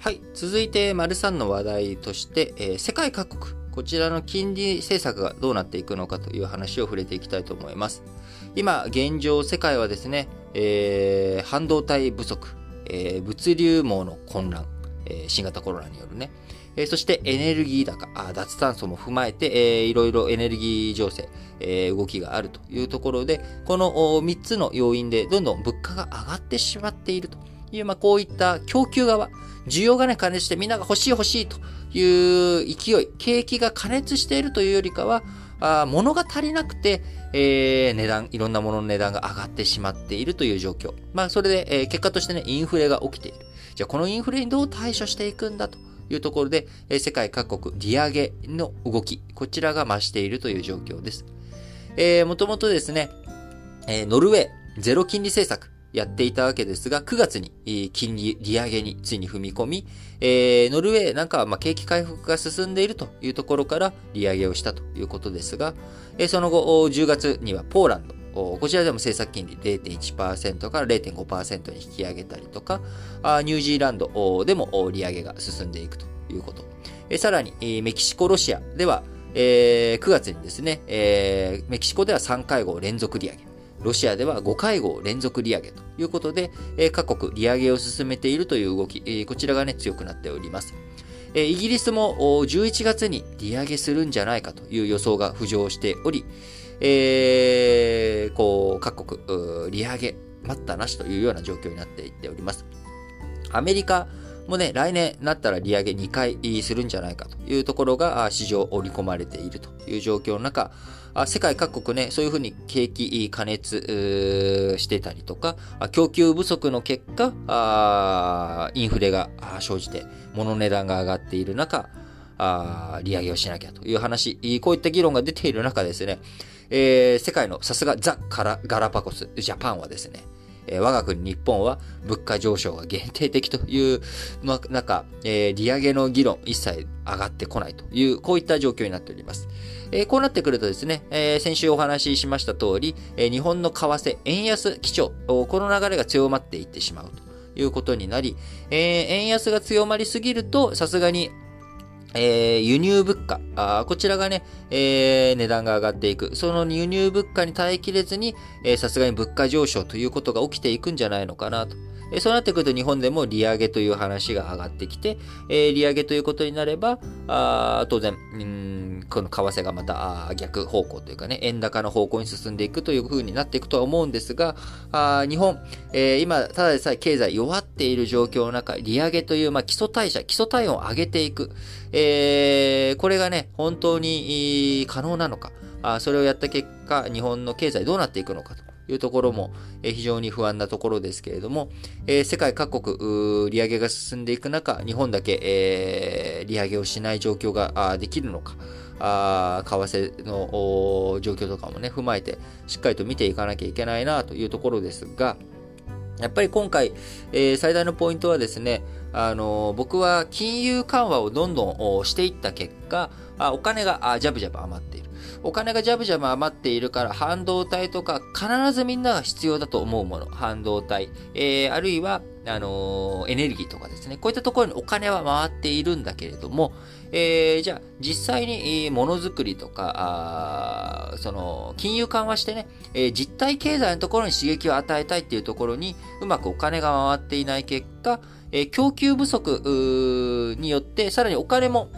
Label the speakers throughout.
Speaker 1: はい。続いて、丸3の話題として、えー、世界各国、こちらの金利政策がどうなっていくのかという話を触れていきたいと思います。今、現状、世界はですね、えー、半導体不足、えー、物流網の混乱、え、新型コロナによるね、え、そしてエネルギー高、あ脱炭素も踏まえて、えー、いろいろエネルギー情勢、えー、動きがあるというところで、この3つの要因でどんどん物価が上がってしまっていると。いう、まあ、こういった供給側、需要がね、加熱してみんなが欲しい欲しいという勢い、景気が加熱しているというよりかは、あ物が足りなくて、えー、値段、いろんなものの値段が上がってしまっているという状況。まあ、それで、えー、結果としてね、インフレが起きている。じゃあ、このインフレにどう対処していくんだというところで、えー、世界各国、利上げの動き、こちらが増しているという状況です。えー、もともとですね、えー、ノルウェー、ゼロ金利政策、やっていたわけですが、9月に金利利上げについに踏み込み、えー、ノルウェーなんかはま景気回復が進んでいるというところから利上げをしたということですが、えー、その後、10月にはポーランド、こちらでも政策金利0.1%から0.5%に引き上げたりとか、ニュージーランドでも利上げが進んでいくということ。さらに、メキシコ、ロシアでは、9月にですね、メキシコでは3回合連続利上げ。ロシアでは5会合連続利上げということで、各国利上げを進めているという動き、こちらがね、強くなっております。イギリスも11月に利上げするんじゃないかという予想が浮上しており、えー、こう、各国、利上げ、待ったなしというような状況になっていっております。アメリカもうね、来年なったら利上げ2回するんじゃないかというところが市場織り込まれているという状況の中、世界各国ね、そういうふうに景気加熱してたりとか、供給不足の結果、インフレが生じて、物値段が上がっている中、利上げをしなきゃという話、こういった議論が出ている中ですね、え、世界のさすがザ・ガラパゴス、ジャパンはですね、え、我が国日本は物価上昇が限定的という中、え、利上げの議論一切上がってこないという、こういった状況になっております。え、こうなってくるとですね、え、先週お話ししました通り、え、日本の為替、円安基調、この流れが強まっていってしまうということになり、えー、円安が強まりすぎると、さすがにえー、輸入物価あ、こちらがね、えー、値段が上がっていく。その輸入物価に耐えきれずに、さすがに物価上昇ということが起きていくんじゃないのかなと。え、そうなってくると日本でも利上げという話が上がってきて、え、利上げということになれば、あ当然、うんこの為替がまた逆方向というかね、円高の方向に進んでいくという風になっていくとは思うんですが、あ日本、えー、今、ただでさえ経済弱っている状況の中、利上げという、まあ、基礎代謝、基礎体温を上げていく。えー、これがね、本当に可能なのか。あそれをやった結果、日本の経済どうなっていくのかと。いうところも、え非常に不安なところですけれども、え世界各国、利上げが進んでいく中、日本だけ、え、利上げをしない状況ができるのか、あ為替の状況とかもね、踏まえて、しっかりと見ていかなきゃいけないなというところですが、やっぱり今回、えー、最大のポイントはですね、あのー、僕は金融緩和をどんどんしていった結果、あお金があジャブジャブ余っている。お金がジャブジャブ余っているから半導体とか必ずみんなが必要だと思うもの。半導体。えー、あるいは、あのー、エネルギーとかですね。こういったところにお金は回っているんだけれども、えー、じゃあ実際にものづくりとか、その金融緩和してね、えー、実体経済のところに刺激を与えたいっていうところにうまくお金が回っていない結果、えー、供給不足によってさらにお金も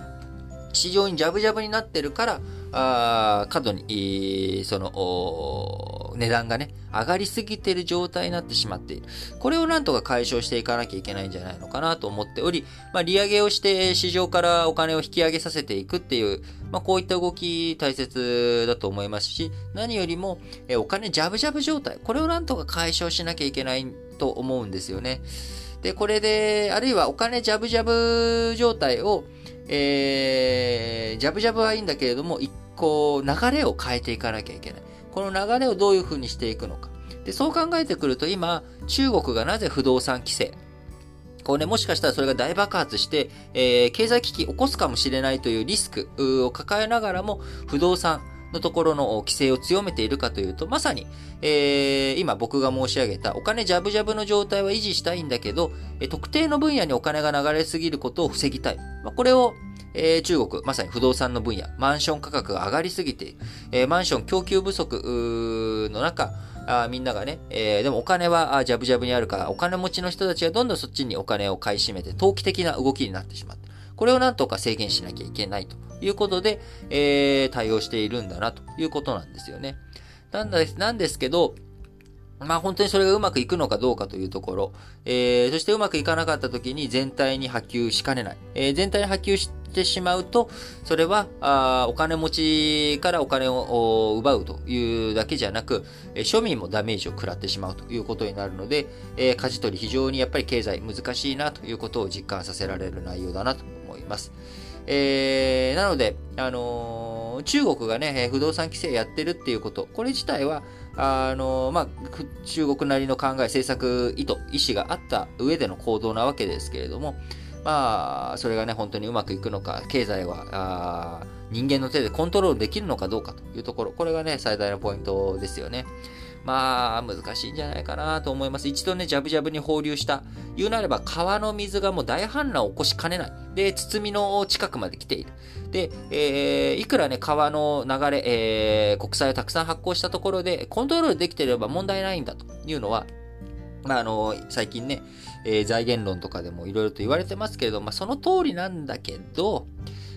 Speaker 1: 市場にジャブジャブになってるから、あ過度に、その、値段がね、上がりすぎてる状態になってしまっている。これをなんとか解消していかなきゃいけないんじゃないのかなと思っており、まあ、利上げをして市場からお金を引き上げさせていくっていう、まあ、こういった動き大切だと思いますし、何よりも、えお金ジャブジャブ状態、これをなんとか解消しなきゃいけないと思うんですよね。で、これで、あるいはお金ジャブジャブ状態を、えー、ジャブジャブはいいんだけれども、一個流れを変えていかなきゃいけない。この流れをどういうふうにしていくのか。で、そう考えてくると今、中国がなぜ不動産規制、こうね、もしかしたらそれが大爆発して、えー、経済危機起こすかもしれないというリスクを抱えながらも、不動産、のところの規制を強めているかというと、まさに、えー、今僕が申し上げたお金ジャブジャブの状態は維持したいんだけど、特定の分野にお金が流れすぎることを防ぎたい。まあ、これをえー、中国、まさに不動産の分野、マンション価格が上がりすぎて、えー、マンション供給不足の中、あみんながね、えー、でもお金はジャブジャブにあるから、お金持ちの人たちがどんどんそっちにお金を買い占めて、投機的な動きになってしまった。これをなんとか制限しなきゃいけないということで、えー、対応しているんだなということなんですよね。なんですなんですけど、まあ本当にそれがうまくいくのかどうかというところ、えー、そしてうまくいかなかった時に全体に波及しかねない。えー、全体に波及してしまうと、それはあお金持ちからお金を奪うというだけじゃなく、え庶民もダメージを食らってしまうということになるので、えー、舵取り非常にやっぱり経済難しいなということを実感させられる内容だなと思います。えー、なので、あのー、中国がね、不動産規制やってるっていうこと、これ自体は、あのまあ、中国なりの考え、政策意図、意思があった上での行動なわけですけれども、まあ、それがね、本当にうまくいくのか、経済は、あ人間の手でコントロールできるのかどうかというところ、これがね、最大のポイントですよね。まあ、難しいんじゃないかなと思います。一度ね、ジャブジャブに放流した。言うなれば、川の水がもう大氾濫を起こしかねない。で、包みの近くまで来ている。で、えー、いくらね、川の流れ、えー、国債をたくさん発行したところで、コントロールできていれば問題ないんだというのは、まあ、あの、最近ね、えー、財源論とかでもいろいろと言われてますけれど、まあ、その通りなんだけど、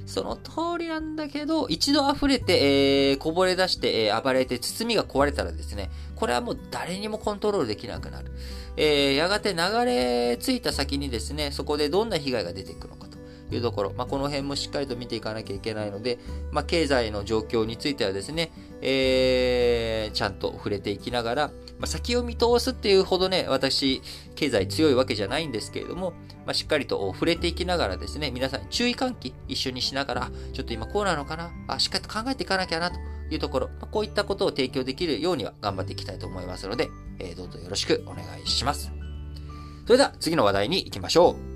Speaker 1: その通りなんだけど、一度溢れて、えー、こぼれ出して、えー、暴れて、包みが壊れたらですね、これはもう誰にもコントロールできなくなる。えー、やがて流れ着いた先にですね、そこでどんな被害が出ていくのかいうところ、まあ、この辺もしっかりと見ていかなきゃいけないので、まあ、経済の状況についてはですね、えー、ちゃんと触れていきながら、まあ、先を見通すっていうほどね、私、経済強いわけじゃないんですけれども、まあ、しっかりと触れていきながらですね、皆さん注意喚起一緒にしながら、ちょっと今こうなのかなあ、しっかりと考えていかなきゃなというところ、まあ、こういったことを提供できるようには頑張っていきたいと思いますので、えー、どうぞよろしくお願いします。それでは次の話題に行きましょう。